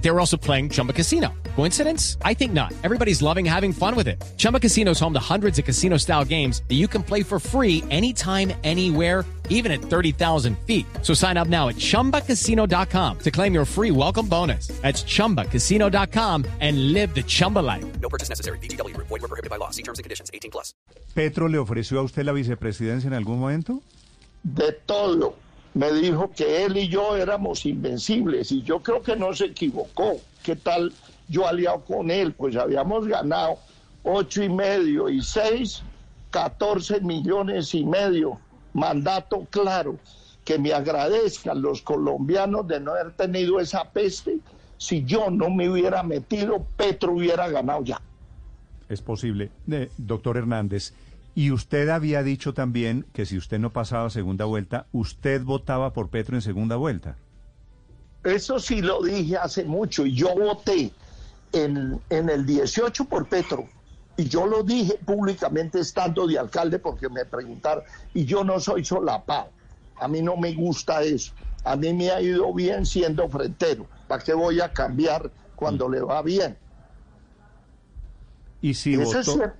They were also playing Chumba Casino. Coincidence? I think not. Everybody's loving having fun with it. Chumba Casino is home to hundreds of casino style games that you can play for free anytime, anywhere, even at 30,000 feet. So sign up now at chumbacasino.com to claim your free welcome bonus. That's chumbacasino.com and live the Chumba life. No purchase necessary. BGW. Void were prohibited by law. See terms and conditions. 18 plus. ¿Petro le ofreció a usted la vicepresidencia en algún momento? de todo. Me dijo que él y yo éramos invencibles y yo creo que no se equivocó. ¿Qué tal yo aliado con él? Pues habíamos ganado ocho y medio y seis, 14 millones y medio. Mandato claro. Que me agradezcan los colombianos de no haber tenido esa peste. Si yo no me hubiera metido, Petro hubiera ganado ya. Es posible. Doctor Hernández, y usted había dicho también que si usted no pasaba segunda vuelta, usted votaba por Petro en segunda vuelta. Eso sí lo dije hace mucho y yo voté en, en el 18 por Petro. Y yo lo dije públicamente estando de alcalde porque me preguntaron, y yo no soy solapado. A mí no me gusta eso. A mí me ha ido bien siendo frentero. ¿Para qué voy a cambiar cuando le va bien? Y si Eso es votó, cierto.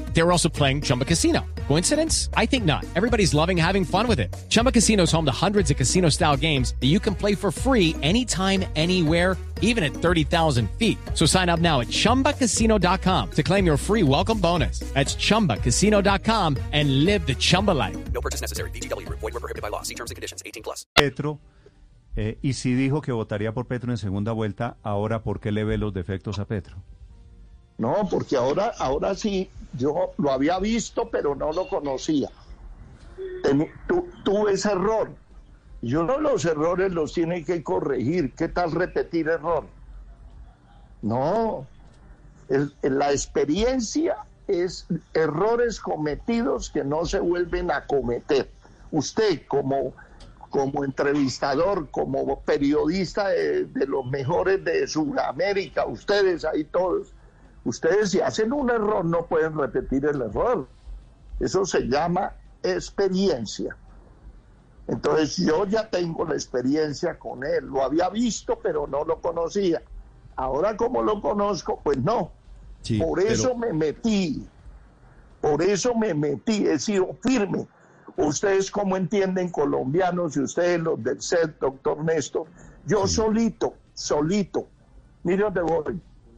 They were also playing Chumba Casino. Coincidence? I think not. Everybody's loving having fun with it. Chumba Casino is home to hundreds of casino style games that you can play for free anytime, anywhere, even at 30,000 feet. So sign up now at chumbacasino.com to claim your free welcome bonus. That's chumbacasino.com and live the Chumba life. No purchase necessary. BGW. Void were prohibited by law. See terms and conditions. 18 plus. Petro, eh, y si dijo que votaría por Petro en segunda vuelta, ahora ¿por qué le ve los defectos a Petro? No, porque ahora, ahora sí, yo lo había visto, pero no lo conocía. Teni- tu- tuve ese error. Yo no los errores los tiene que corregir. ¿Qué tal repetir error? No. La experiencia es errores cometidos que no se vuelven a cometer. Usted como, como entrevistador, como periodista de los mejores de Sudamérica, ustedes ahí todos, ustedes si hacen un error no pueden repetir el error. Eso se llama experiencia. Entonces yo ya tengo la experiencia con él. Lo había visto, pero no lo conocía. Ahora como lo conozco, pues no. Sí, Por pero- eso me metí. Por eso me metí. He sido firme. Ustedes cómo entienden colombianos y ustedes los del CEL, doctor Néstor. Yo solito, solito. Mire dónde voy.